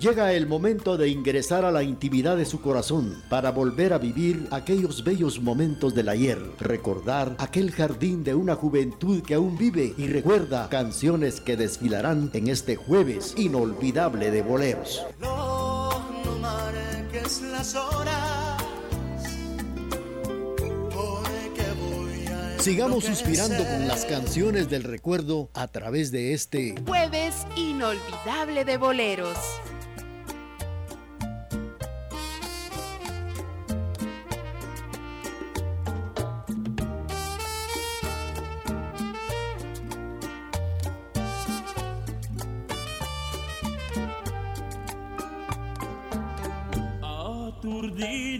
llega el momento de ingresar a la intimidad de su corazón para volver a vivir aquellos bellos momentos del ayer, recordar aquel jardín de una juventud que aún vive y recuerda canciones que desfilarán en este jueves inolvidable de boleros. Sigamos suspirando con las canciones del recuerdo a través de este jueves inolvidable de boleros.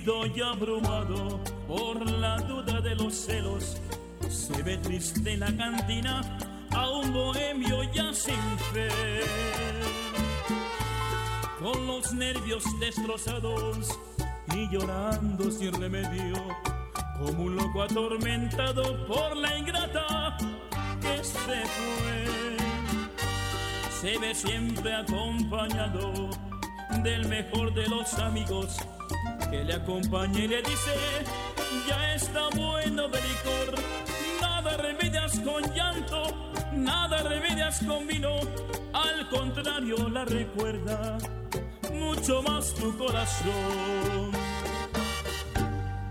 Y abrumado por la duda de los celos se ve triste en la cantina a un bohemio ya sin fe. Con los nervios destrozados y llorando sin remedio, como un loco atormentado por la ingrata que se fue. Se ve siempre acompañado del mejor de los amigos que le acompaña y le dice, ya está bueno de licor Nada remedias con llanto, nada remedias con vino, al contrario la recuerda mucho más tu corazón.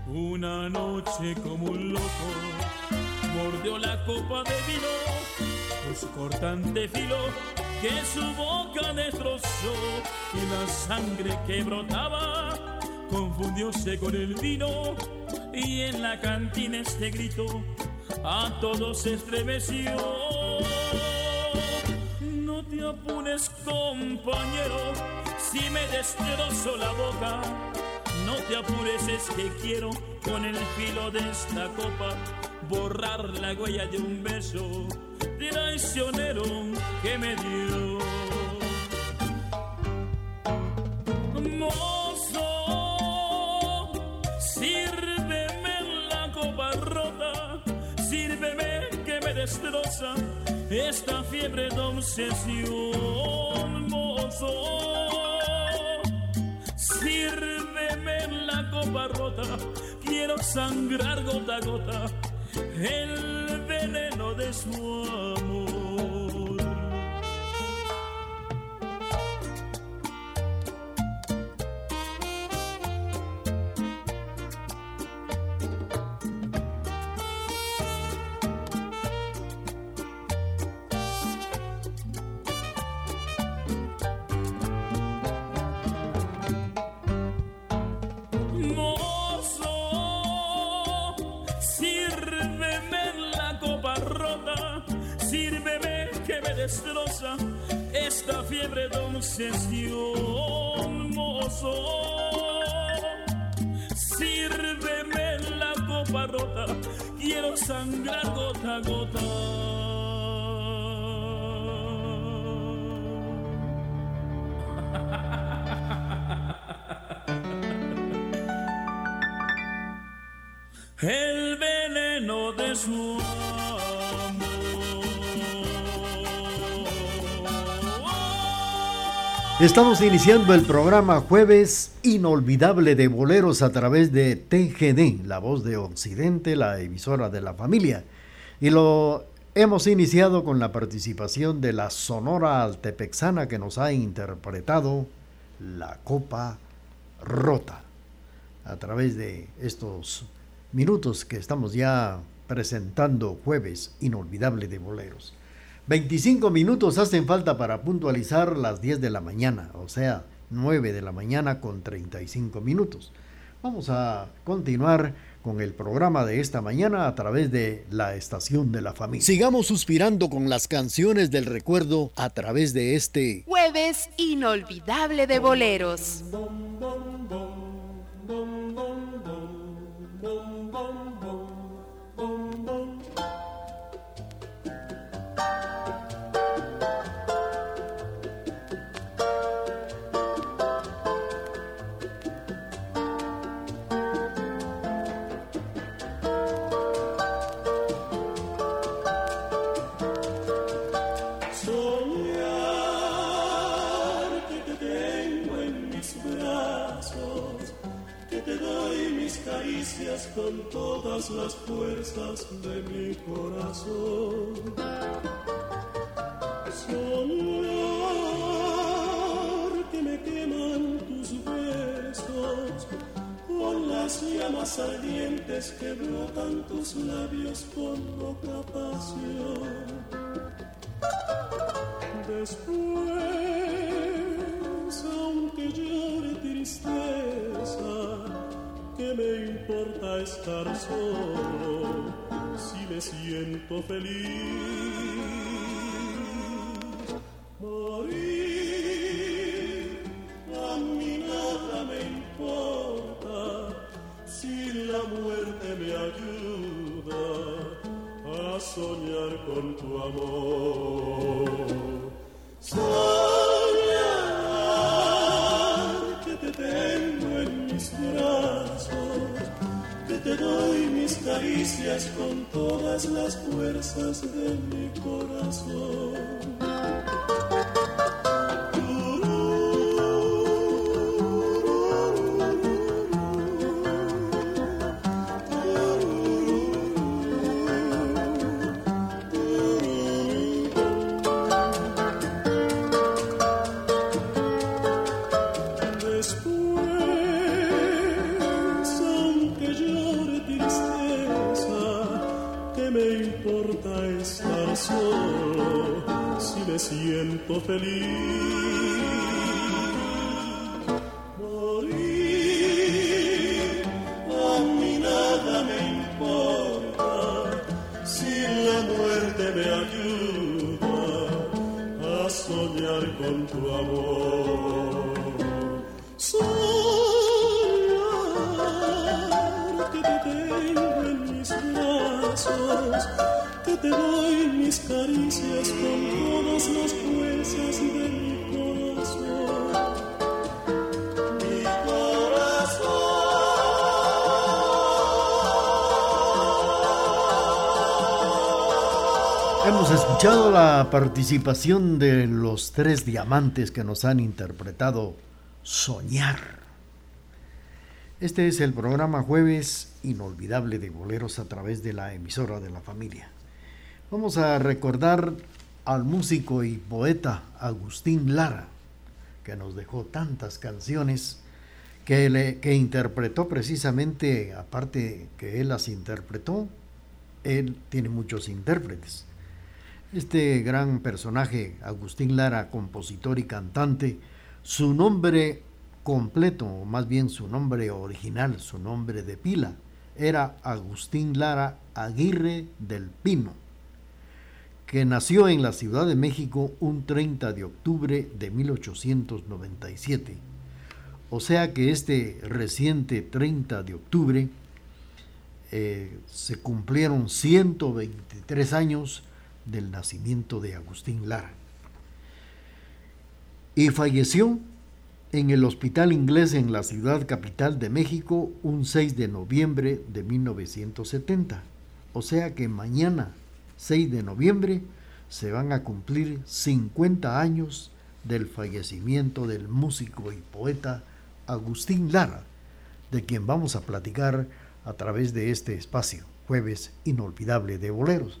Una noche como un loco mordió la copa de vino, pues cortante filo que su boca destrozó y la sangre que brotaba confundióse con el vino y en la cantina este grito a todos estremeció. No te apures, compañero, si me destrozo la boca. No te apures, es que quiero con el filo de esta copa borrar la huella de un beso traicionero que me dio. Esta fiebre de obsesión, mozo. Sírveme la copa rota, quiero sangrar gota a gota el veneno de su amor. De obsesión, mozo. Sírveme la copa rota, quiero sangrar gota a gota. Estamos iniciando el programa Jueves Inolvidable de Boleros a través de TGD, la voz de Occidente, la emisora de la familia. Y lo hemos iniciado con la participación de la Sonora Altepexana que nos ha interpretado La Copa Rota. A través de estos minutos que estamos ya presentando Jueves Inolvidable de Boleros. 25 minutos hacen falta para puntualizar las 10 de la mañana, o sea, 9 de la mañana con 35 minutos. Vamos a continuar con el programa de esta mañana a través de la estación de la familia. Sigamos suspirando con las canciones del recuerdo a través de este jueves inolvidable de boleros. Con todas las fuerzas de mi corazón. Soñar que me queman tus besos con las llamas ardientes que brotan tus labios con loca pasión. Después, aunque llore tristeza, ¿qué me importa estar solo si me siento feliz? Morir a mí nada me importa si la muerte me ayuda a soñar con tu amor. Con todas las fuerzas de mi corazón. Participación de los tres diamantes que nos han interpretado Soñar. Este es el programa Jueves Inolvidable de Boleros a través de la emisora de la familia. Vamos a recordar al músico y poeta Agustín Lara, que nos dejó tantas canciones que, le, que interpretó precisamente, aparte que él las interpretó, él tiene muchos intérpretes. Este gran personaje, Agustín Lara, compositor y cantante, su nombre completo, o más bien su nombre original, su nombre de pila, era Agustín Lara Aguirre del Pino, que nació en la Ciudad de México un 30 de octubre de 1897. O sea que este reciente 30 de octubre eh, se cumplieron 123 años del nacimiento de Agustín Lara. Y falleció en el Hospital Inglés en la ciudad capital de México un 6 de noviembre de 1970. O sea que mañana, 6 de noviembre, se van a cumplir 50 años del fallecimiento del músico y poeta Agustín Lara, de quien vamos a platicar a través de este espacio, jueves inolvidable de boleros.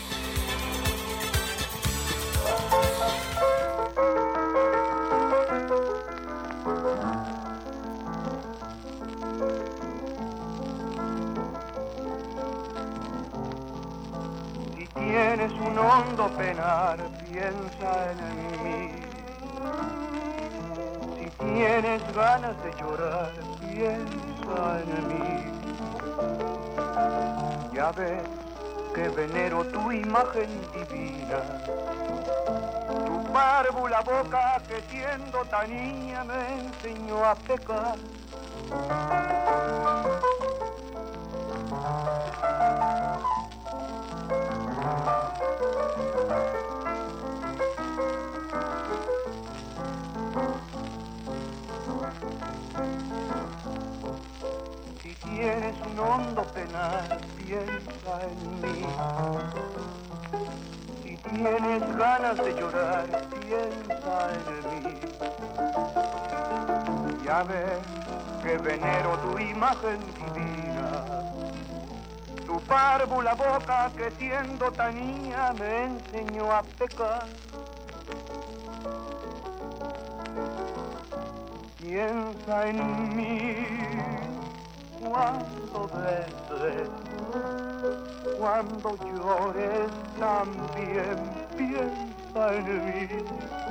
Llorar, piensa en mí. Ya ves que venero tu imagen divina, tu párvula boca que siendo tan niña me enseñó a pecar. Que venero tu imagen divina, tu párvula boca que siendo tan me enseñó a pecar. Piensa en mí cuando beses, cuando llores también piensa en mí.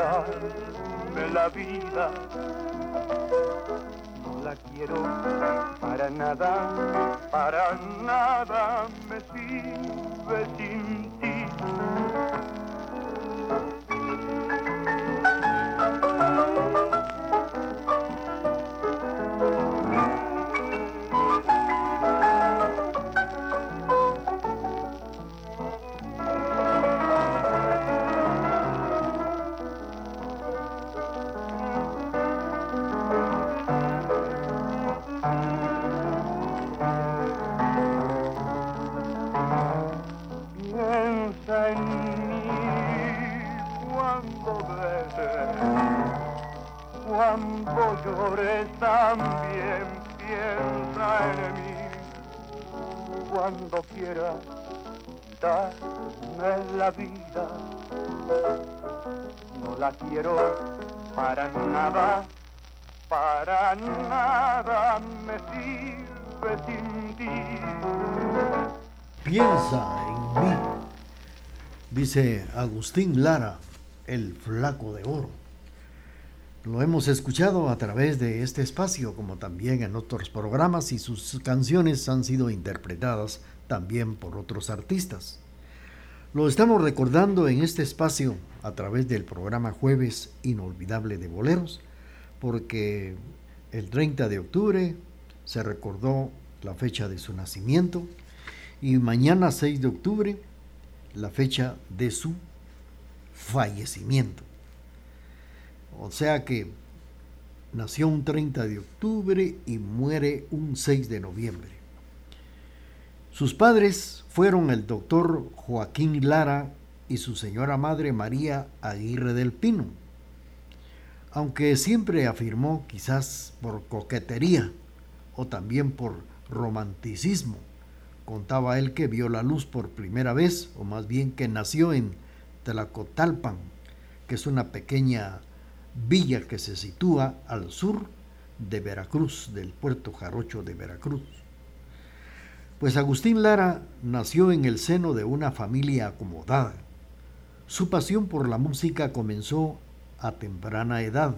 quitarme la vida, no la quiero para nada, para nada me sirve sin también piensa en mí cuando quiera darme la vida. No la quiero para nada, para nada me sirve sin ti. Piensa en mí, dice Agustín Lara, el flaco de oro. Lo hemos escuchado a través de este espacio, como también en otros programas, y sus canciones han sido interpretadas también por otros artistas. Lo estamos recordando en este espacio a través del programa Jueves Inolvidable de Boleros, porque el 30 de octubre se recordó la fecha de su nacimiento y mañana 6 de octubre la fecha de su fallecimiento. O sea que nació un 30 de octubre y muere un 6 de noviembre. Sus padres fueron el doctor Joaquín Lara y su señora madre María Aguirre del Pino, aunque siempre afirmó, quizás por coquetería o también por romanticismo, contaba él que vio la luz por primera vez, o más bien que nació en Tlacotalpan, que es una pequeña villa que se sitúa al sur de Veracruz, del puerto Jarocho de Veracruz. Pues Agustín Lara nació en el seno de una familia acomodada. Su pasión por la música comenzó a temprana edad,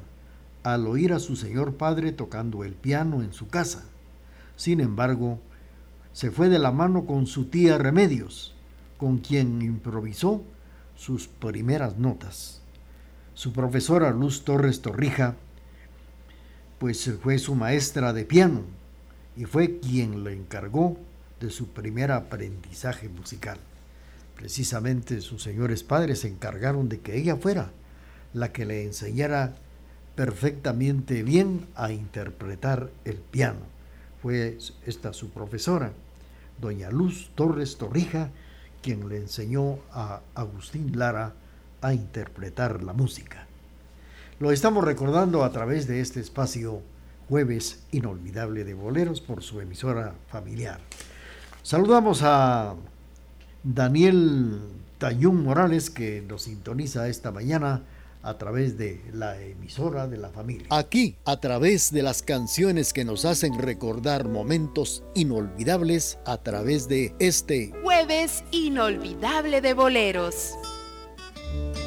al oír a su señor padre tocando el piano en su casa. Sin embargo, se fue de la mano con su tía Remedios, con quien improvisó sus primeras notas. Su profesora Luz Torres Torrija, pues fue su maestra de piano y fue quien le encargó de su primer aprendizaje musical. Precisamente sus señores padres se encargaron de que ella fuera la que le enseñara perfectamente bien a interpretar el piano. Fue esta su profesora, doña Luz Torres Torrija, quien le enseñó a Agustín Lara a interpretar la música. Lo estamos recordando a través de este espacio Jueves Inolvidable de Boleros por su emisora familiar. Saludamos a Daniel Tayún Morales que nos sintoniza esta mañana a través de la emisora de la familia. Aquí, a través de las canciones que nos hacen recordar momentos inolvidables a través de este Jueves Inolvidable de Boleros. Thank you.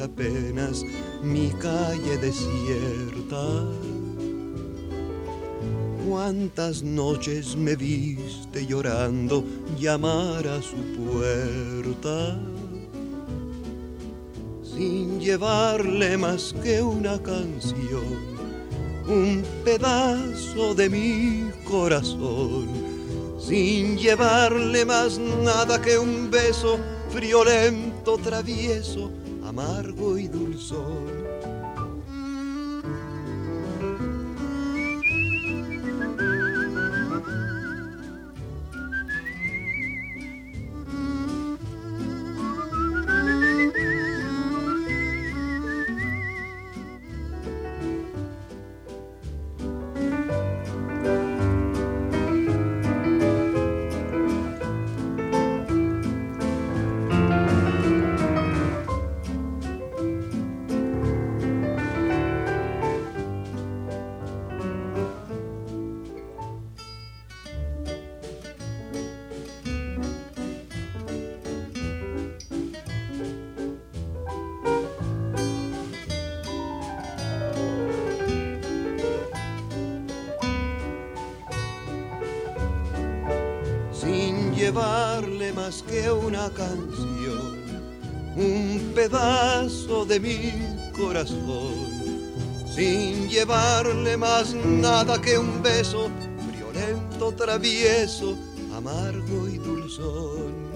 Apenas mi calle desierta. Cuántas noches me viste llorando llamar a su puerta sin llevarle más que una canción, un pedazo de mi corazón, sin llevarle más nada que un beso friolento, travieso, amargo y dulzón amargo y dulzón.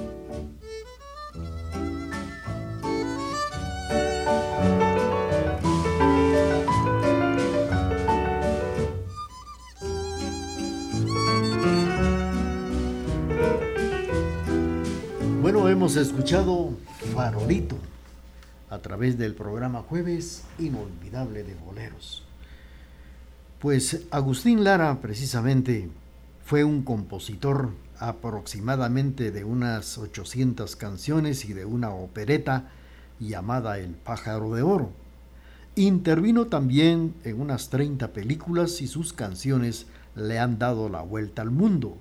hemos escuchado Farolito a través del programa Jueves Inolvidable de Boleros. Pues Agustín Lara precisamente fue un compositor aproximadamente de unas 800 canciones y de una opereta llamada El pájaro de oro. Intervino también en unas 30 películas y sus canciones le han dado la vuelta al mundo,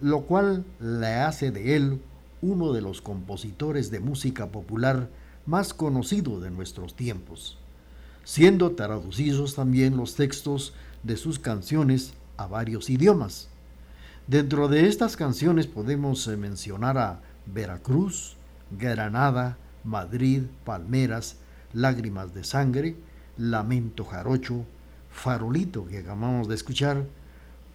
lo cual le hace de él uno de los compositores de música popular más conocido de nuestros tiempos, siendo traducidos también los textos de sus canciones a varios idiomas. Dentro de estas canciones podemos eh, mencionar a Veracruz, Granada, Madrid, Palmeras, Lágrimas de Sangre, Lamento Jarocho, Farolito que acabamos de escuchar,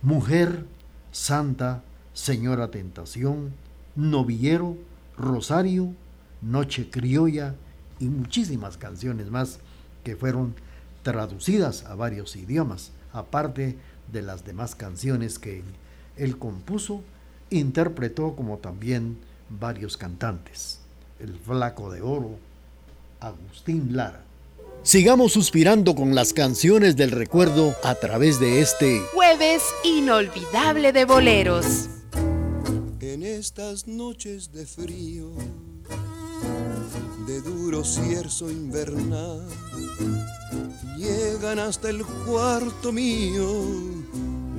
Mujer, Santa, Señora Tentación, Novillero, Rosario, Noche Criolla y muchísimas canciones más que fueron traducidas a varios idiomas, aparte de las demás canciones que él compuso, interpretó como también varios cantantes. El Flaco de Oro, Agustín Lara. Sigamos suspirando con las canciones del recuerdo a través de este jueves inolvidable de boleros en estas noches de frío, de duro cierzo invernal, llegan hasta el cuarto mío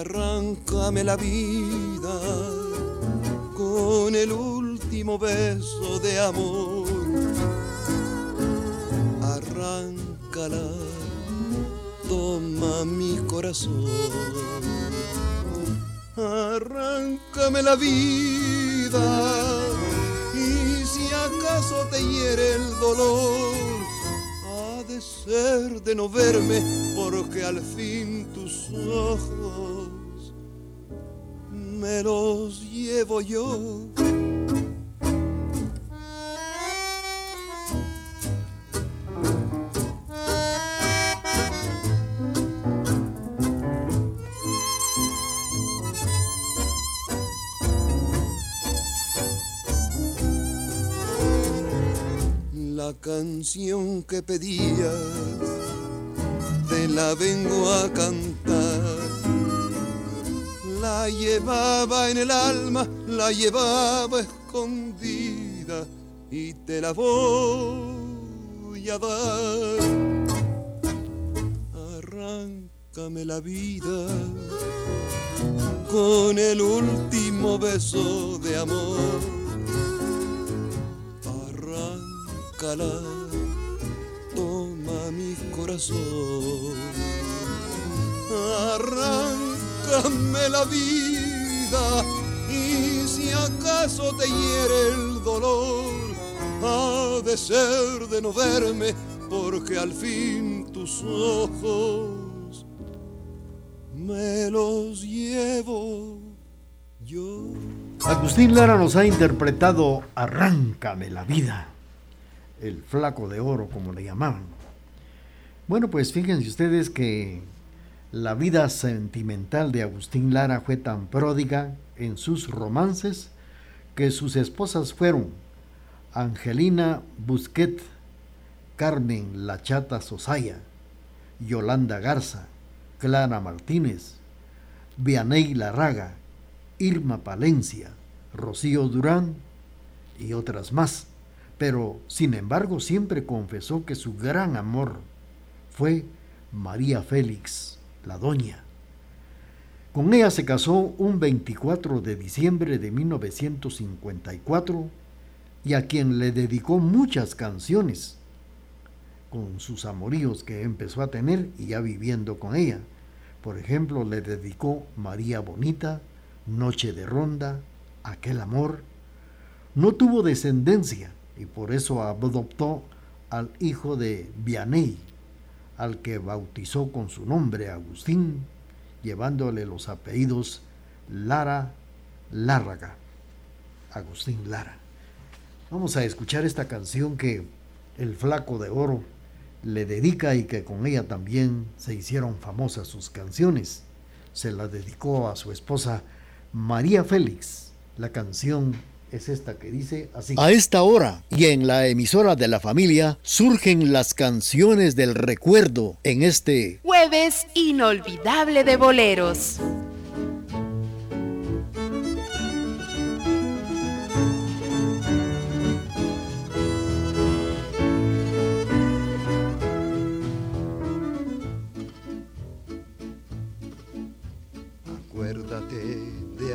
Arráncame la vida con el último beso de amor. Arráncala, toma mi corazón arráncame la vida y si acaso te hiere el dolor, ha de ser de no verme porque al fin tus ojos me los llevo yo. canción que pedías, te la vengo a cantar. La llevaba en el alma, la llevaba escondida y te la voy a dar. Arráncame la vida con el último beso de amor. Arráncala, toma mi corazón. Arráncame la vida y si acaso te hiere el dolor, ha de ser de no verme porque al fin tus ojos me los llevo yo. Agustín Lara nos ha interpretado Arráncame la vida, el flaco de oro como le llamaban. Bueno, pues fíjense ustedes que la vida sentimental de Agustín Lara fue tan pródiga en sus romances que sus esposas fueron Angelina Busquet, Carmen La Chata Sosaya, Yolanda Garza, Clara Martínez, Vianey Larraga, Irma Palencia, Rocío Durán y otras más. Pero, sin embargo, siempre confesó que su gran amor fue María Félix, la doña. Con ella se casó un 24 de diciembre de 1954 y a quien le dedicó muchas canciones con sus amoríos que empezó a tener y ya viviendo con ella. Por ejemplo, le dedicó María Bonita, Noche de Ronda, Aquel Amor. No tuvo descendencia y por eso adoptó al hijo de Vianey, al que bautizó con su nombre Agustín, llevándole los apellidos Lara Lárraga. Agustín Lara. Vamos a escuchar esta canción que el flaco de oro le dedica y que con ella también se hicieron famosas sus canciones. Se la dedicó a su esposa María Félix. La canción es esta que dice así. A esta hora y en la emisora de la familia surgen las canciones del recuerdo en este jueves inolvidable de boleros. de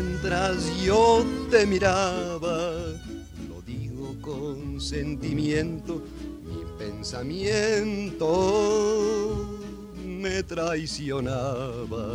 mientras yo te miraba. Lo digo con sentimiento, mi pensamiento me traicionaba.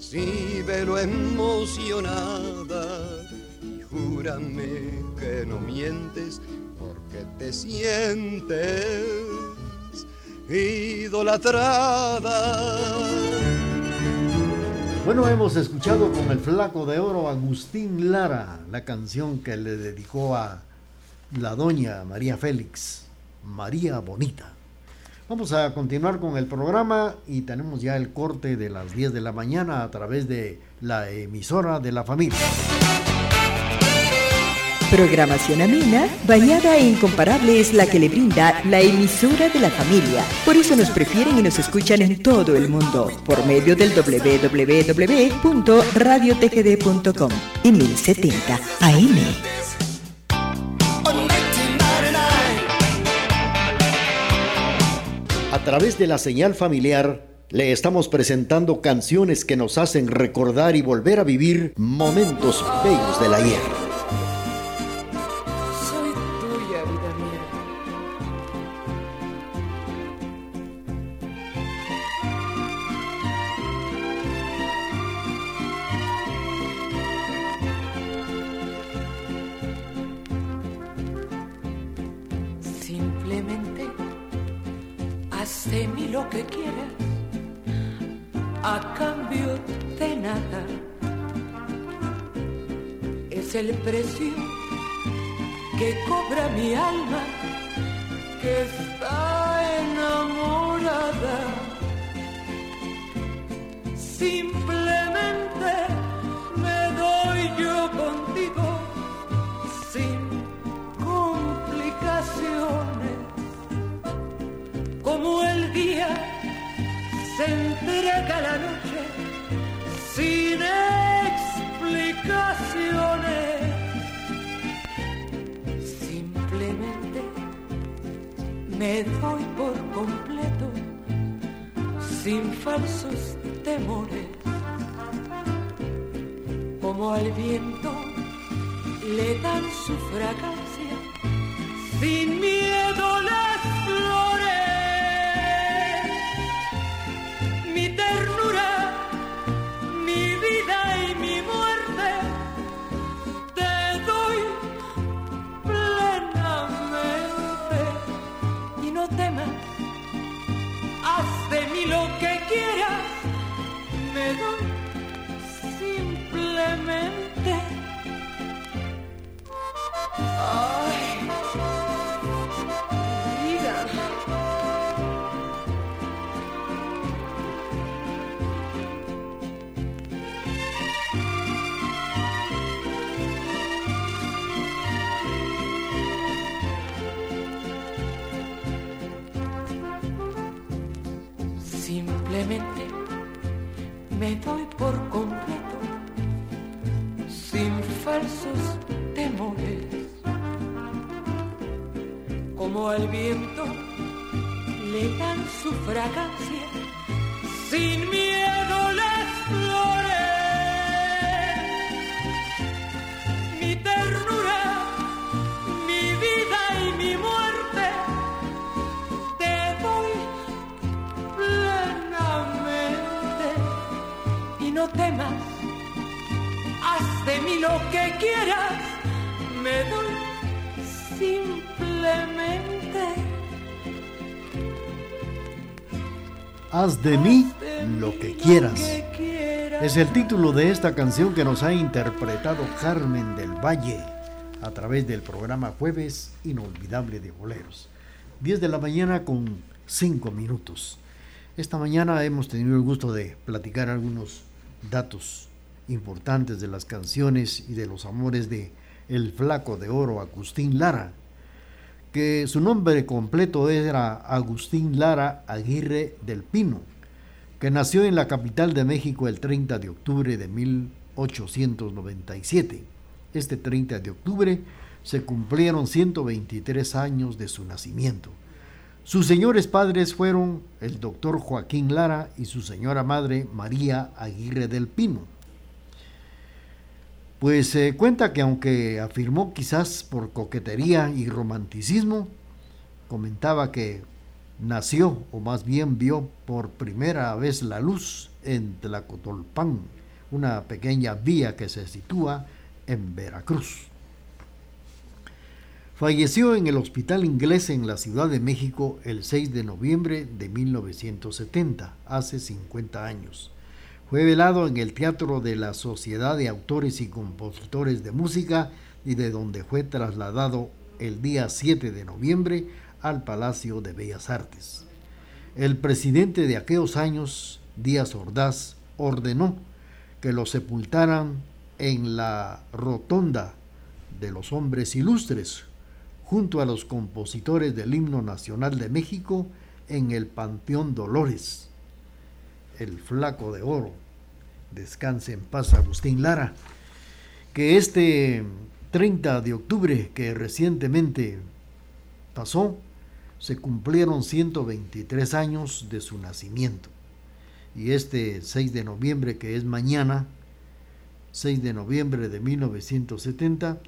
recíbelo emocionada y júrame que no mientes porque te sientes idolatrada. Bueno, hemos escuchado con el flaco de oro Agustín Lara la canción que le dedicó a la doña María Félix, María Bonita. Vamos a continuar con el programa y tenemos ya el corte de las 10 de la mañana a través de la emisora de la familia. Programación amena, bañada e incomparable es la que le brinda la emisora de la familia. Por eso nos prefieren y nos escuchan en todo el mundo por medio del www.radiotgd.com y 1070 AM. Través de la señal familiar le estamos presentando canciones que nos hacen recordar y volver a vivir momentos bellos del ayer. Soy se entrega a la noche sin explicaciones. Simplemente me doy por completo, sin falsos temores. Como al viento le dan su fragancia, sin miedo las Al viento le dan su fragancia, sin miedo las flores. Mi ternura, mi vida y mi muerte te doy plenamente. Y no temas, haz de mí lo que quieras, Haz de mí lo que quieras. Es el título de esta canción que nos ha interpretado Carmen del Valle a través del programa Jueves Inolvidable de Boleros. 10 de la mañana con 5 minutos. Esta mañana hemos tenido el gusto de platicar algunos datos importantes de las canciones y de los amores de El Flaco de Oro Agustín Lara, que su nombre completo era Agustín Lara Aguirre del Pino, que nació en la capital de México el 30 de octubre de 1897. Este 30 de octubre se cumplieron 123 años de su nacimiento. Sus señores padres fueron el doctor Joaquín Lara y su señora madre María Aguirre del Pino. Pues se cuenta que aunque afirmó quizás por coquetería y romanticismo, comentaba que nació, o más bien vio por primera vez la luz en Tlacotolpan, una pequeña vía que se sitúa en Veracruz. Falleció en el Hospital Inglés en la Ciudad de México el 6 de noviembre de 1970, hace 50 años. Fue velado en el Teatro de la Sociedad de Autores y Compositores de Música y de donde fue trasladado el día 7 de noviembre al Palacio de Bellas Artes. El presidente de aquellos años, Díaz Ordaz, ordenó que lo sepultaran en la rotonda de los hombres ilustres, junto a los compositores del himno nacional de México en el Panteón Dolores. El flaco de oro, descanse en paz Agustín Lara, que este 30 de octubre que recientemente pasó, se cumplieron 123 años de su nacimiento. Y este 6 de noviembre, que es mañana, 6 de noviembre de 1970,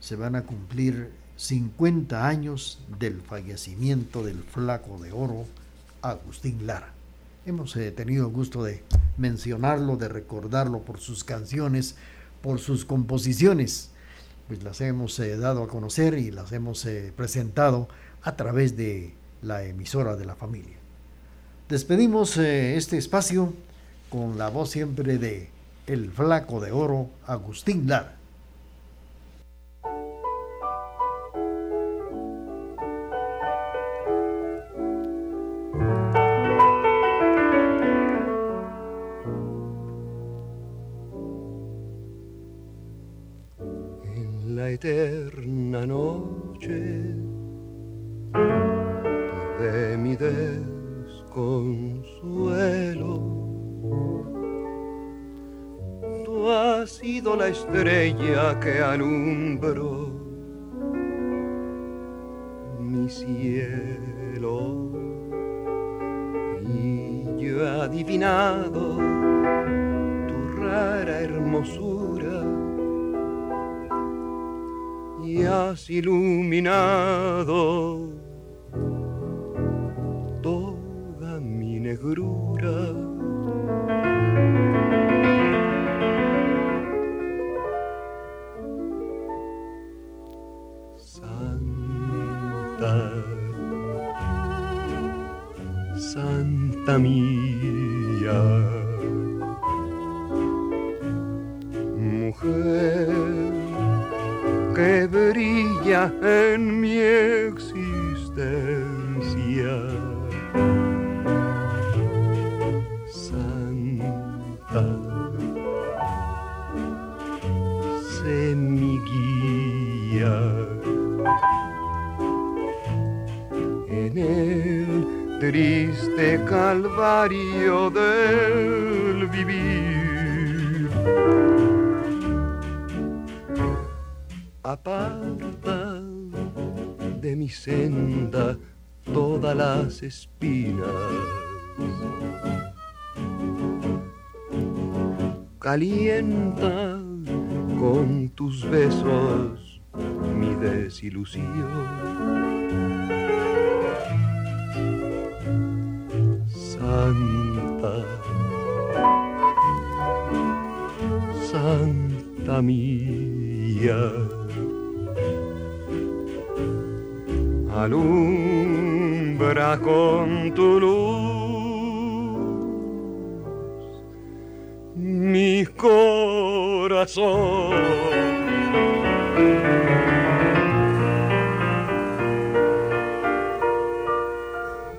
se van a cumplir 50 años del fallecimiento del flaco de oro Agustín Lara. Hemos eh, tenido el gusto de mencionarlo, de recordarlo por sus canciones, por sus composiciones. Pues las hemos eh, dado a conocer y las hemos eh, presentado a través de la emisora de la familia. Despedimos este espacio con la voz siempre de El Flaco de Oro, Agustín Lara. Eterna noche de mi desconsuelo. Tú has sido la estrella que alumbró mi cielo y yo he adivinado tu rara hermosura y has iluminado toda mi negrura. Santa, Santa mía, en mi espinas. Calienta con tus besos mi desilusión. Santa, Santa mía. Con tu luz mi corazón.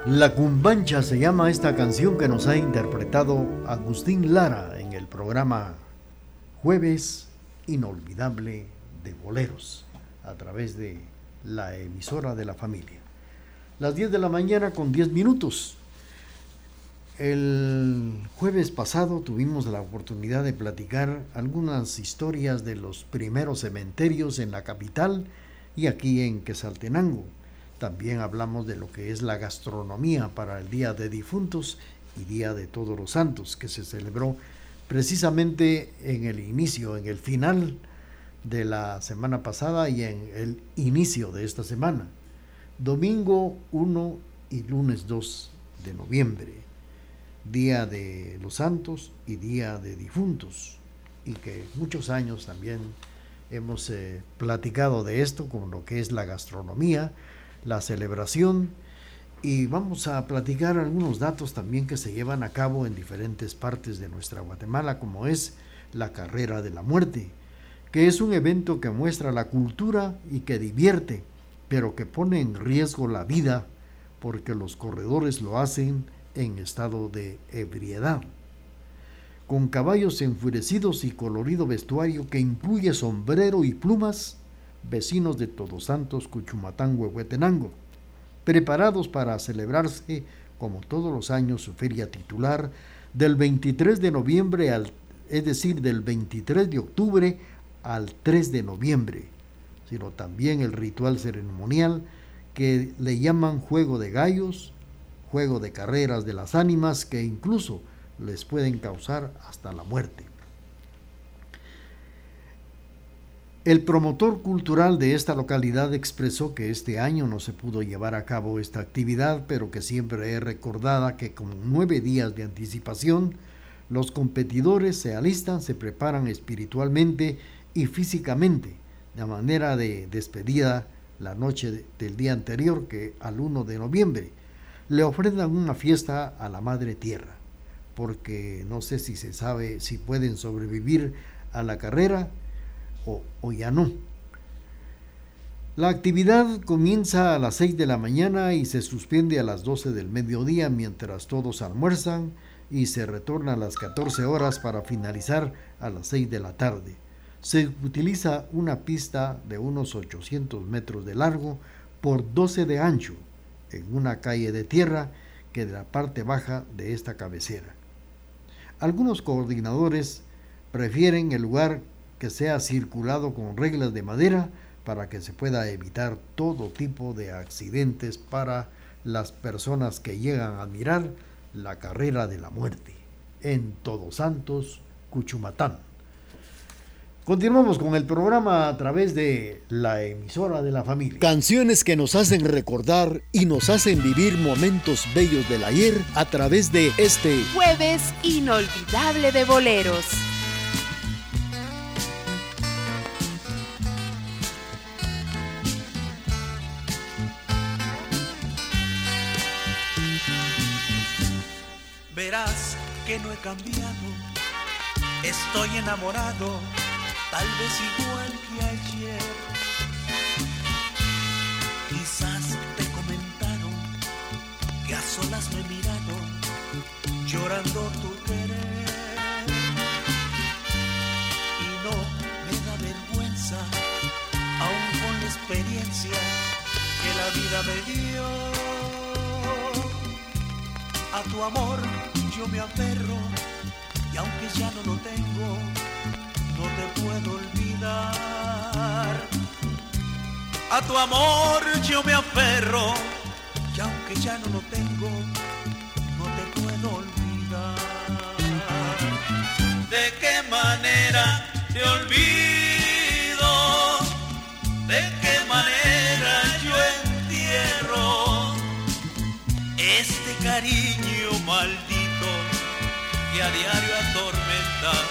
La cumbancha se llama esta canción que nos ha interpretado Agustín Lara en el programa Jueves Inolvidable de Boleros a través de la emisora de la familia. Las 10 de la mañana con 10 minutos. El jueves pasado tuvimos la oportunidad de platicar algunas historias de los primeros cementerios en la capital y aquí en Quesaltenango. También hablamos de lo que es la gastronomía para el Día de Difuntos y Día de Todos los Santos, que se celebró precisamente en el inicio, en el final de la semana pasada y en el inicio de esta semana. Domingo 1 y lunes 2 de noviembre. Día de los Santos y Día de Difuntos, y que muchos años también hemos eh, platicado de esto, con lo que es la gastronomía, la celebración, y vamos a platicar algunos datos también que se llevan a cabo en diferentes partes de nuestra Guatemala, como es la carrera de la muerte, que es un evento que muestra la cultura y que divierte, pero que pone en riesgo la vida, porque los corredores lo hacen en estado de ebriedad. Con caballos enfurecidos y colorido vestuario que incluye sombrero y plumas, vecinos de Todos Santos, Cuchumatán, Huehuetenango, preparados para celebrarse, como todos los años, su feria titular del 23 de noviembre al, es decir, del 23 de octubre al 3 de noviembre, sino también el ritual ceremonial que le llaman juego de gallos, juego de carreras de las ánimas que incluso les pueden causar hasta la muerte. El promotor cultural de esta localidad expresó que este año no se pudo llevar a cabo esta actividad, pero que siempre es recordada que con nueve días de anticipación, los competidores se alistan, se preparan espiritualmente y físicamente, de manera de despedida la noche del día anterior, que al 1 de noviembre, le ofrendan una fiesta a la Madre Tierra, porque no sé si se sabe si pueden sobrevivir a la carrera o, o ya no. La actividad comienza a las 6 de la mañana y se suspende a las 12 del mediodía mientras todos almuerzan y se retorna a las 14 horas para finalizar a las 6 de la tarde. Se utiliza una pista de unos 800 metros de largo por 12 de ancho en una calle de tierra que de la parte baja de esta cabecera. Algunos coordinadores prefieren el lugar que sea circulado con reglas de madera para que se pueda evitar todo tipo de accidentes para las personas que llegan a admirar la carrera de la muerte en Todos Santos, Cuchumatán. Continuamos con el programa a través de la emisora de la familia. Canciones que nos hacen recordar y nos hacen vivir momentos bellos del ayer a través de este jueves inolvidable de boleros. Verás que no he cambiado, estoy enamorado tal vez igual que ayer. Quizás te comentaron que a solas me he mirado llorando tu querer. Y no me da vergüenza, aún con la experiencia que la vida me dio. A tu amor yo me aferro y aunque ya no lo tengo, no te puedo olvidar. A tu amor yo me aferro y aunque ya no lo tengo, no te puedo olvidar. ¿De qué manera te olvido? ¿De qué manera yo entierro este cariño maldito que a diario atormenta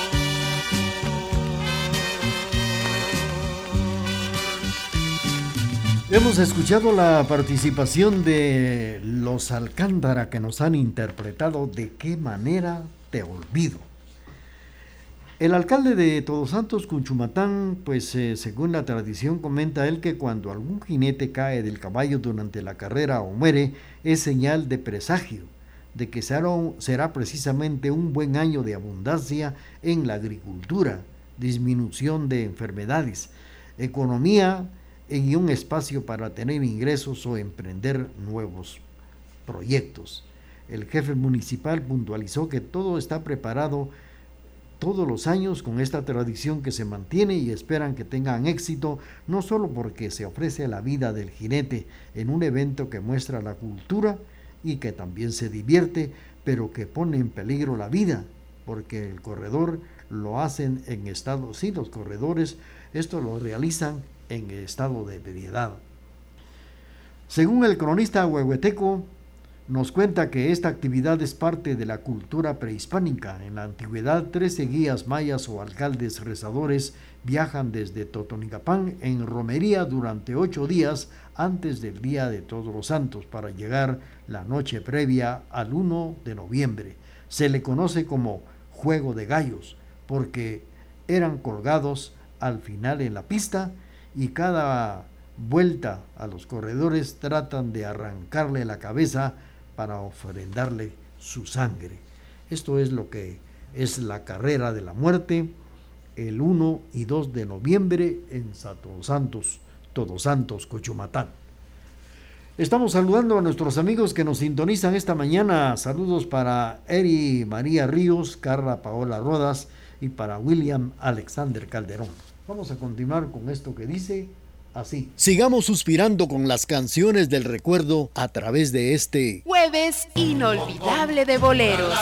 Hemos escuchado la participación de los Alcántara que nos han interpretado de qué manera te olvido. El alcalde de Todos Santos, Cunchumatán, pues eh, según la tradición comenta él que cuando algún jinete cae del caballo durante la carrera o muere, es señal de presagio de que será, será precisamente un buen año de abundancia en la agricultura, disminución de enfermedades, economía, en un espacio para tener ingresos o emprender nuevos proyectos. El jefe municipal puntualizó que todo está preparado todos los años con esta tradición que se mantiene y esperan que tengan éxito, no solo porque se ofrece la vida del jinete en un evento que muestra la cultura y que también se divierte, pero que pone en peligro la vida, porque el corredor lo hacen en Estados sí, los corredores esto lo realizan en estado de ebriedad. Según el cronista huehueteco, nos cuenta que esta actividad es parte de la cultura prehispánica. En la antigüedad, trece guías mayas o alcaldes rezadores viajan desde Totonicapán en romería durante ocho días antes del Día de Todos los Santos para llegar la noche previa al 1 de noviembre. Se le conoce como juego de gallos porque eran colgados al final en la pista y cada vuelta a los corredores tratan de arrancarle la cabeza para ofrendarle su sangre. Esto es lo que es la carrera de la muerte el 1 y 2 de noviembre en Todos Santos, Todos Santos, Cochumatán. Estamos saludando a nuestros amigos que nos sintonizan esta mañana. Saludos para Eri María Ríos, Carla Paola Rodas y para William Alexander Calderón. Vamos a continuar con esto que dice así. Sigamos suspirando con las canciones del recuerdo a través de este jueves inolvidable de boleros.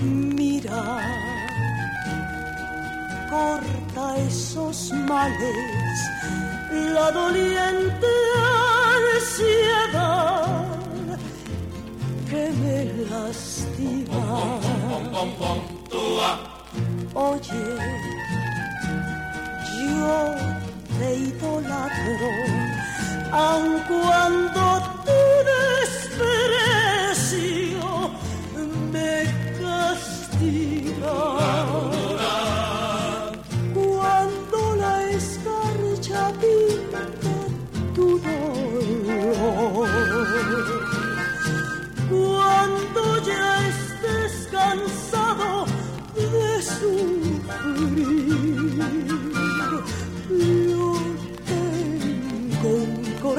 Mira, corta esos males la doliente ansiedad que me lastima. Oye, yo te idolatro, aun cuando tu desprecio me castiga.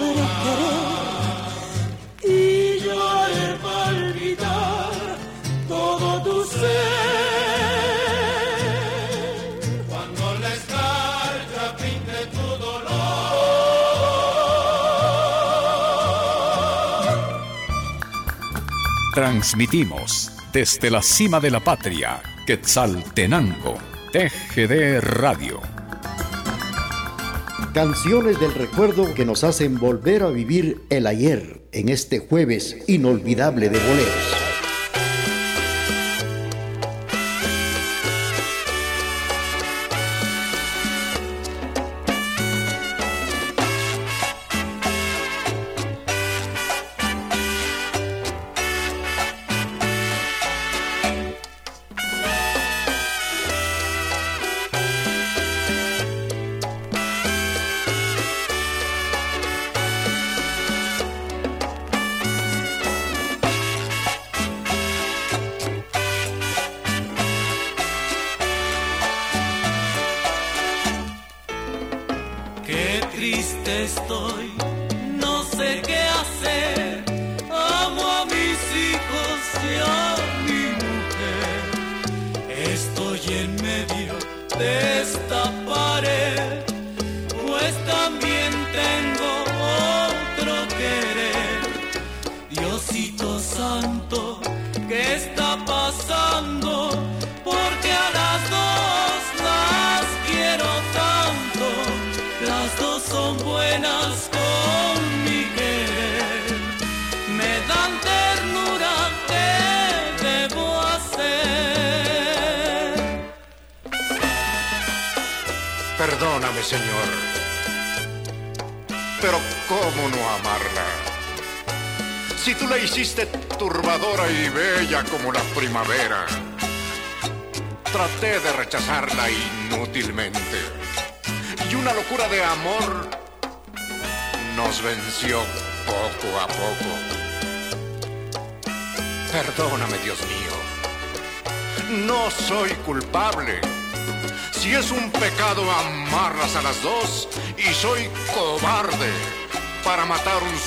sabré querer. Transmitimos desde la cima de la patria, Quetzaltenango, TGD Radio. Canciones del recuerdo que nos hacen volver a vivir el ayer en este jueves inolvidable de boleros.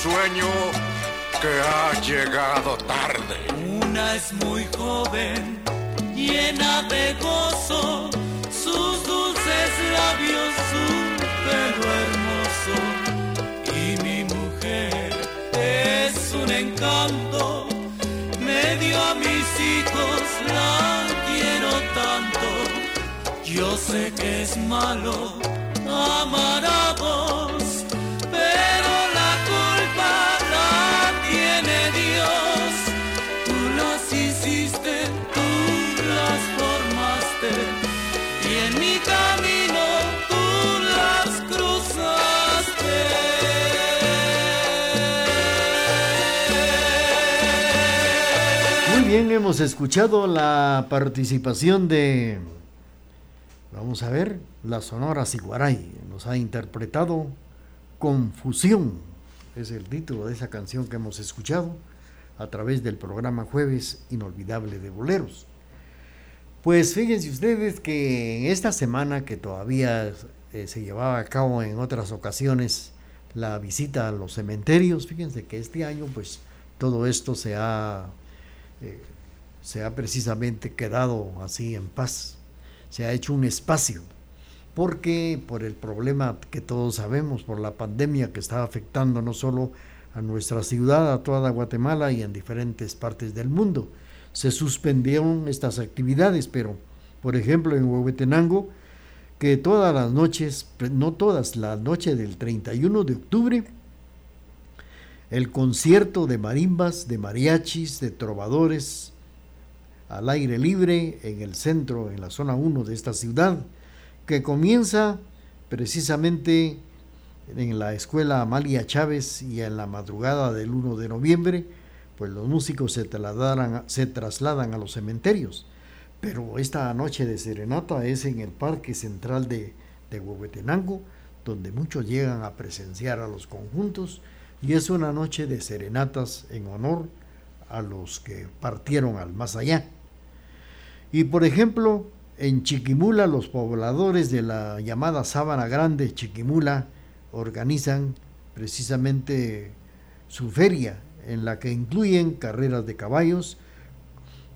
Sueño que ha llegado tarde. Una es muy joven, llena de gozo, sus dulces labios, su pelo hermoso. Y mi mujer es un encanto, me dio a mis hijos, la quiero tanto. Yo sé que es malo amar a dos, y en mi camino tú las cruzaste. Muy bien, hemos escuchado la participación de, vamos a ver, la Sonora Siguaray. Nos ha interpretado Confusión, es el título de esa canción que hemos escuchado a través del programa Jueves Inolvidable de Boleros. Pues fíjense ustedes que esta semana que todavía eh, se llevaba a cabo en otras ocasiones la visita a los cementerios, fíjense que este año pues todo esto se ha, eh, se ha precisamente quedado así en paz, se ha hecho un espacio, porque por el problema que todos sabemos, por la pandemia que está afectando no solo a nuestra ciudad, a toda Guatemala y en diferentes partes del mundo, se suspendieron estas actividades, pero por ejemplo en Huehuetenango, que todas las noches, no todas, la noche del 31 de octubre, el concierto de marimbas, de mariachis, de trovadores, al aire libre en el centro, en la zona 1 de esta ciudad, que comienza precisamente en la escuela Amalia Chávez y en la madrugada del 1 de noviembre, pues los músicos se trasladan, a los cementerios. Pero esta noche de serenata es en el Parque Central de, de Huehuetenango, donde muchos llegan a presenciar a los conjuntos y es una noche de serenatas en honor a los que partieron al más allá. Y por ejemplo, en Chiquimula los pobladores de la llamada Sábana Grande Chiquimula organizan precisamente su feria en la que incluyen carreras de caballos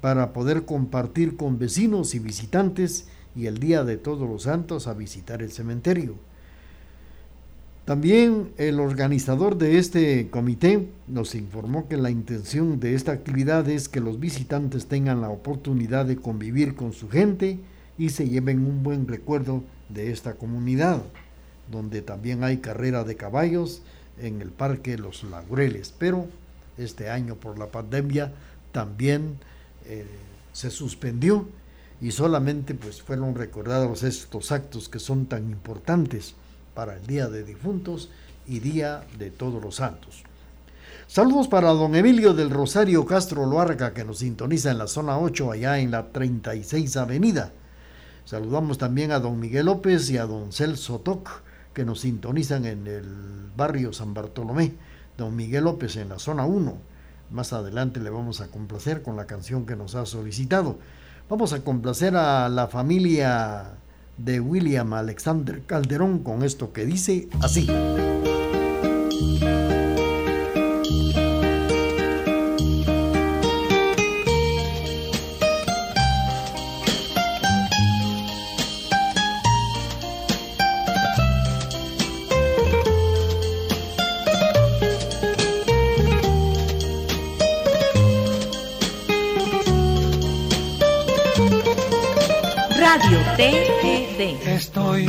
para poder compartir con vecinos y visitantes y el Día de Todos los Santos a visitar el cementerio. También el organizador de este comité nos informó que la intención de esta actividad es que los visitantes tengan la oportunidad de convivir con su gente y se lleven un buen recuerdo de esta comunidad, donde también hay carrera de caballos en el Parque Los Laureles, pero este año por la pandemia también eh, se suspendió y solamente pues fueron recordados estos actos que son tan importantes para el Día de Difuntos y Día de Todos los Santos. Saludos para don Emilio del Rosario Castro Loarca que nos sintoniza en la zona 8 allá en la 36 Avenida. Saludamos también a don Miguel López y a don Celso Toc que nos sintonizan en el barrio San Bartolomé. Don Miguel López en la zona 1. Más adelante le vamos a complacer con la canción que nos ha solicitado. Vamos a complacer a la familia de William Alexander Calderón con esto que dice así. Estoy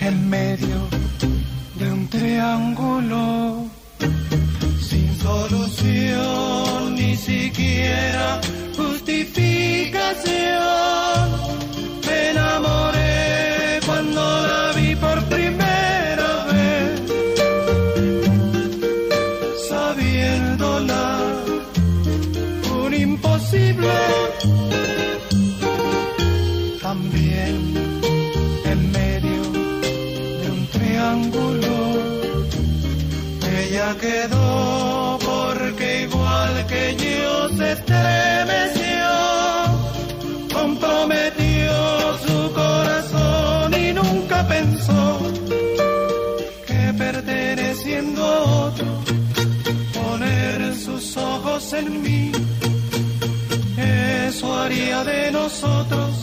en medio de un triángulo sin solución, ni siquiera justificación. De nosotros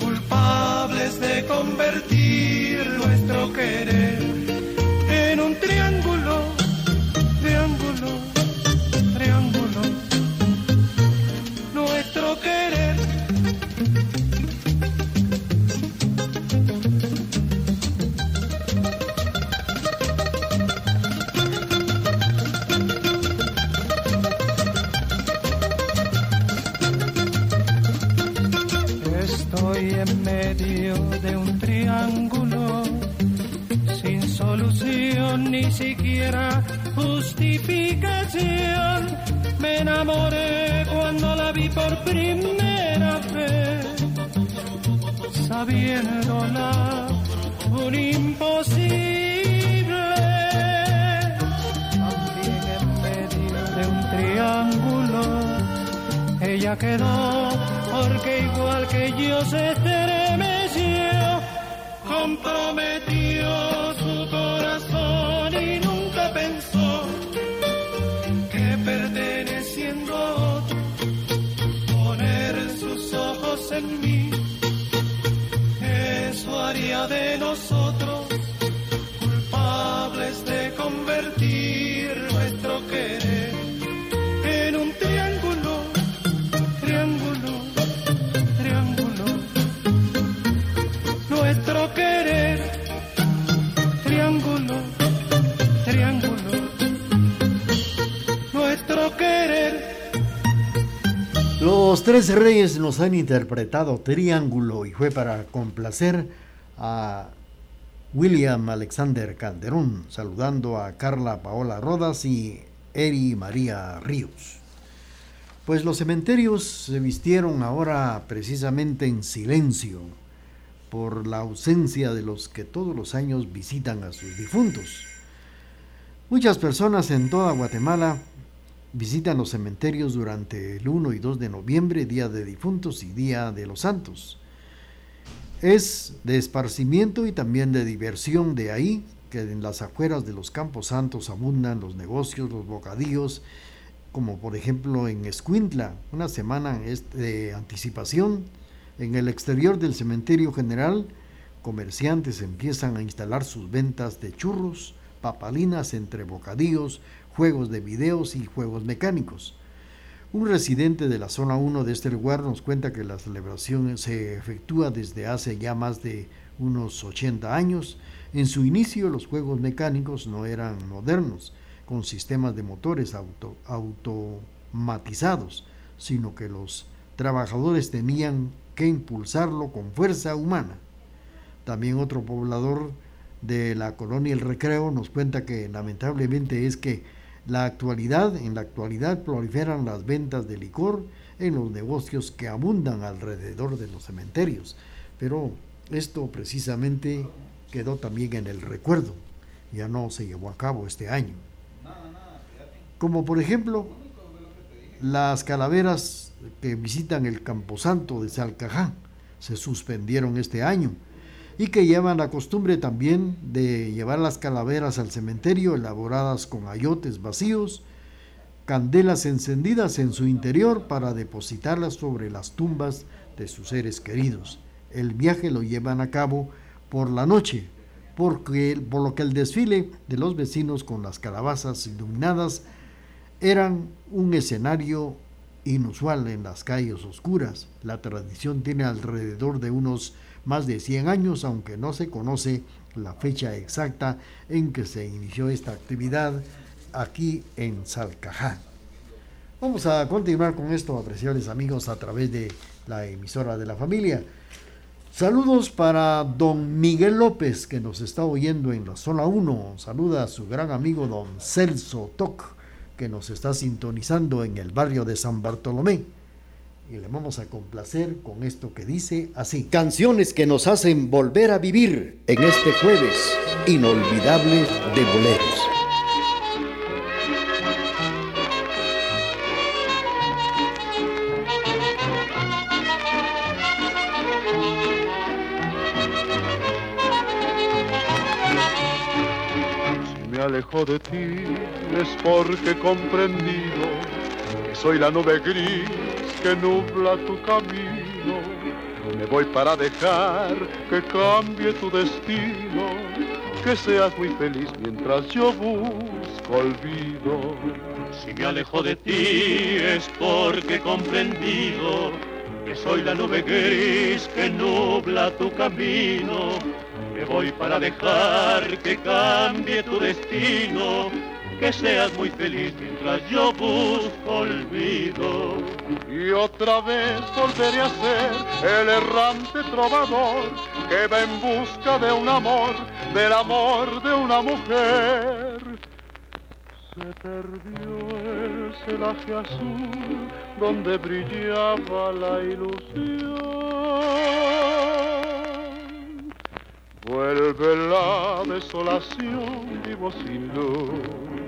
culpables de convertir nuestro querer ella quedó porque igual que yo se estremeció, comprometió su corazón y nunca pensó que perder poner sus ojos en mí, eso haría de nosotros culpables de convertir Los tres reyes nos han interpretado Triángulo y fue para complacer a William Alexander Calderón, saludando a Carla Paola Rodas y Eri María Ríos. Pues los cementerios se vistieron ahora precisamente en silencio por la ausencia de los que todos los años visitan a sus difuntos. Muchas personas en toda Guatemala visitan los cementerios durante el 1 y 2 de noviembre, Día de Difuntos y Día de los Santos. Es de esparcimiento y también de diversión, de ahí que en las afueras de los campos santos abundan los negocios, los bocadillos, como por ejemplo en Escuintla, una semana de anticipación. En el exterior del cementerio general, comerciantes empiezan a instalar sus ventas de churros, papalinas entre bocadillos, juegos de videos y juegos mecánicos. Un residente de la zona 1 de este lugar nos cuenta que la celebración se efectúa desde hace ya más de unos 80 años. En su inicio los juegos mecánicos no eran modernos, con sistemas de motores auto, automatizados, sino que los trabajadores tenían que impulsarlo con fuerza humana. También otro poblador de la colonia El Recreo nos cuenta que lamentablemente es que la actualidad, en la actualidad proliferan las ventas de licor en los negocios que abundan alrededor de los cementerios, pero esto precisamente quedó también en el recuerdo, ya no se llevó a cabo este año. Como por ejemplo, las calaveras que visitan el Camposanto de Salcajá, se suspendieron este año y que llevan la costumbre también de llevar las calaveras al cementerio elaboradas con ayotes vacíos, candelas encendidas en su interior para depositarlas sobre las tumbas de sus seres queridos. El viaje lo llevan a cabo por la noche, porque, por lo que el desfile de los vecinos con las calabazas iluminadas eran un escenario inusual en las calles oscuras. La tradición tiene alrededor de unos más de 100 años, aunque no se conoce la fecha exacta en que se inició esta actividad aquí en Salcajá. Vamos a continuar con esto, apreciables amigos, a través de la emisora de la familia. Saludos para don Miguel López, que nos está oyendo en la zona 1. Saluda a su gran amigo don Celso Toc, que nos está sintonizando en el barrio de San Bartolomé y le vamos a complacer con esto que dice así. Canciones que nos hacen volver a vivir en este jueves inolvidable de boleros. Si me alejo de ti es porque he comprendido que soy la nube gris que nubla tu camino. Me voy para dejar que cambie tu destino, que seas muy feliz mientras yo busco olvido. Si me alejo de ti es porque he comprendido que soy la nube gris que nubla tu camino. Me voy para dejar que cambie tu destino que seas muy feliz mientras yo busco olvido. Y otra vez volveré a ser el errante trovador que va en busca de un amor, del amor de una mujer. Se perdió el celaje azul donde brillaba la ilusión. Vuelve la desolación, vivo sin luz.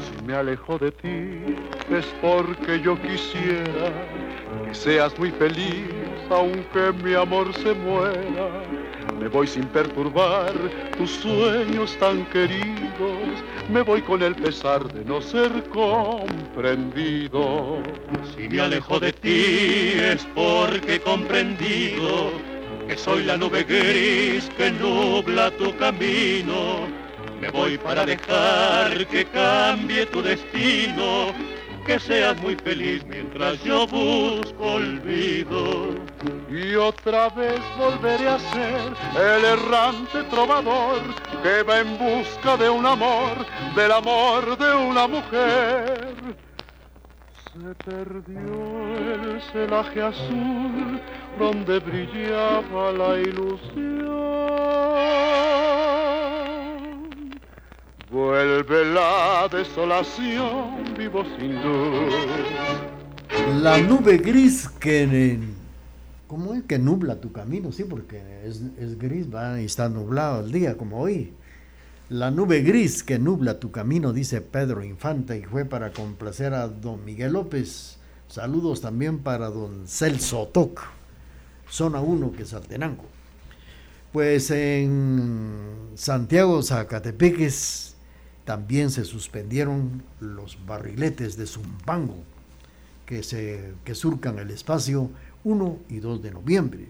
Si me alejo de ti es porque yo quisiera que seas muy feliz aunque mi amor se muera me voy sin perturbar tus sueños tan queridos. Me voy con el pesar de no ser comprendido. Si me alejo de ti es porque he comprendido que soy la nube gris que nubla tu camino. Me voy para dejar que cambie tu destino que seas muy feliz mientras yo busco olvido. Y otra vez volveré a ser el errante trovador que va en busca de un amor, del amor de una mujer. Se perdió el celaje azul donde brillaba la ilusión. Vuelve la desolación, vivo sin luz. La nube gris que... ¿Cómo es que nubla tu camino? Sí, porque es, gris, va y está nublado el día, como hoy. La nube gris que nubla tu camino, dice Pedro Infante, y fue para complacer a don Miguel López. Saludos también para don Celso Toc, zona 1 que es Altenango. Pues en Santiago, Zacatepeques, también se suspendieron los barriletes de Zumpango que, se, que surcan el espacio 1 y 2 de noviembre.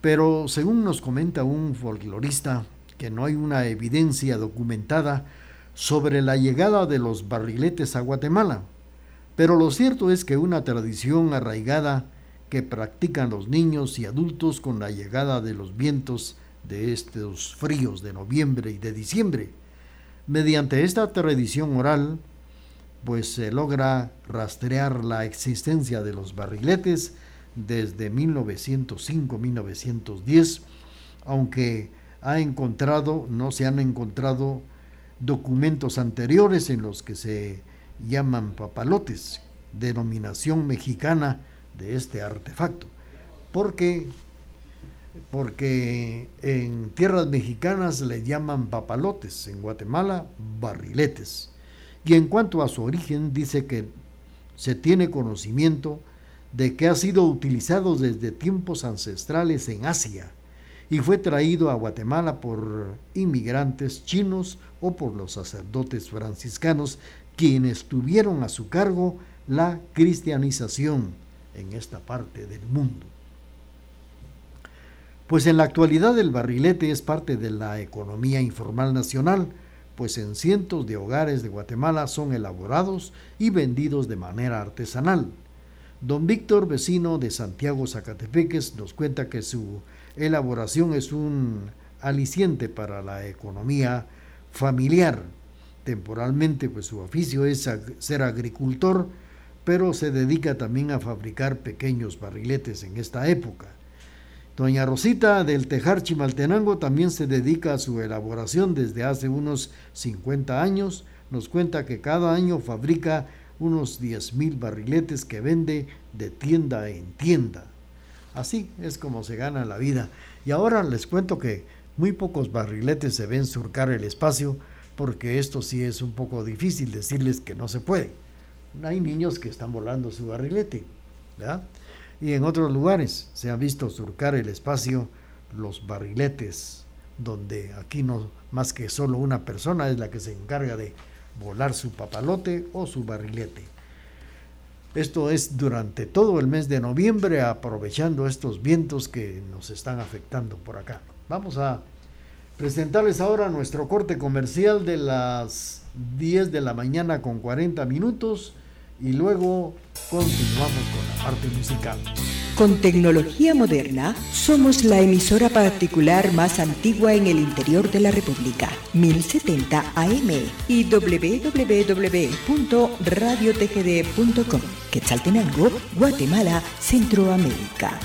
Pero según nos comenta un folclorista, que no hay una evidencia documentada sobre la llegada de los barriletes a Guatemala. Pero lo cierto es que una tradición arraigada que practican los niños y adultos con la llegada de los vientos de estos fríos de noviembre y de diciembre. Mediante esta tradición oral, pues se logra rastrear la existencia de los barriletes desde 1905-1910, aunque ha encontrado, no se han encontrado documentos anteriores en los que se llaman papalotes, denominación mexicana de este artefacto. Porque, porque en tierras mexicanas le llaman papalotes, en Guatemala barriletes. Y en cuanto a su origen, dice que se tiene conocimiento de que ha sido utilizado desde tiempos ancestrales en Asia y fue traído a Guatemala por inmigrantes chinos o por los sacerdotes franciscanos quienes tuvieron a su cargo la cristianización en esta parte del mundo. Pues en la actualidad el barrilete es parte de la economía informal nacional, pues en cientos de hogares de Guatemala son elaborados y vendidos de manera artesanal. Don Víctor, vecino de Santiago Zacatepeques, nos cuenta que su elaboración es un aliciente para la economía familiar. Temporalmente, pues su oficio es ser agricultor, pero se dedica también a fabricar pequeños barriletes en esta época. Doña Rosita del Tejar Chimaltenango también se dedica a su elaboración desde hace unos 50 años. Nos cuenta que cada año fabrica unos 10.000 barriletes que vende de tienda en tienda. Así es como se gana la vida. Y ahora les cuento que muy pocos barriletes se ven surcar el espacio porque esto sí es un poco difícil decirles que no se puede. Hay niños que están volando su barrilete, ¿verdad? Y en otros lugares se han visto surcar el espacio los barriletes, donde aquí no más que solo una persona es la que se encarga de volar su papalote o su barrilete. Esto es durante todo el mes de noviembre, aprovechando estos vientos que nos están afectando por acá. Vamos a presentarles ahora nuestro corte comercial de las 10 de la mañana con 40 minutos y luego continuamos con la parte musical. Con tecnología moderna, somos la emisora particular más antigua en el interior de la República, 1070 AM y www.radiotgd.com, Quetzaltenango, Guatemala, Centroamérica.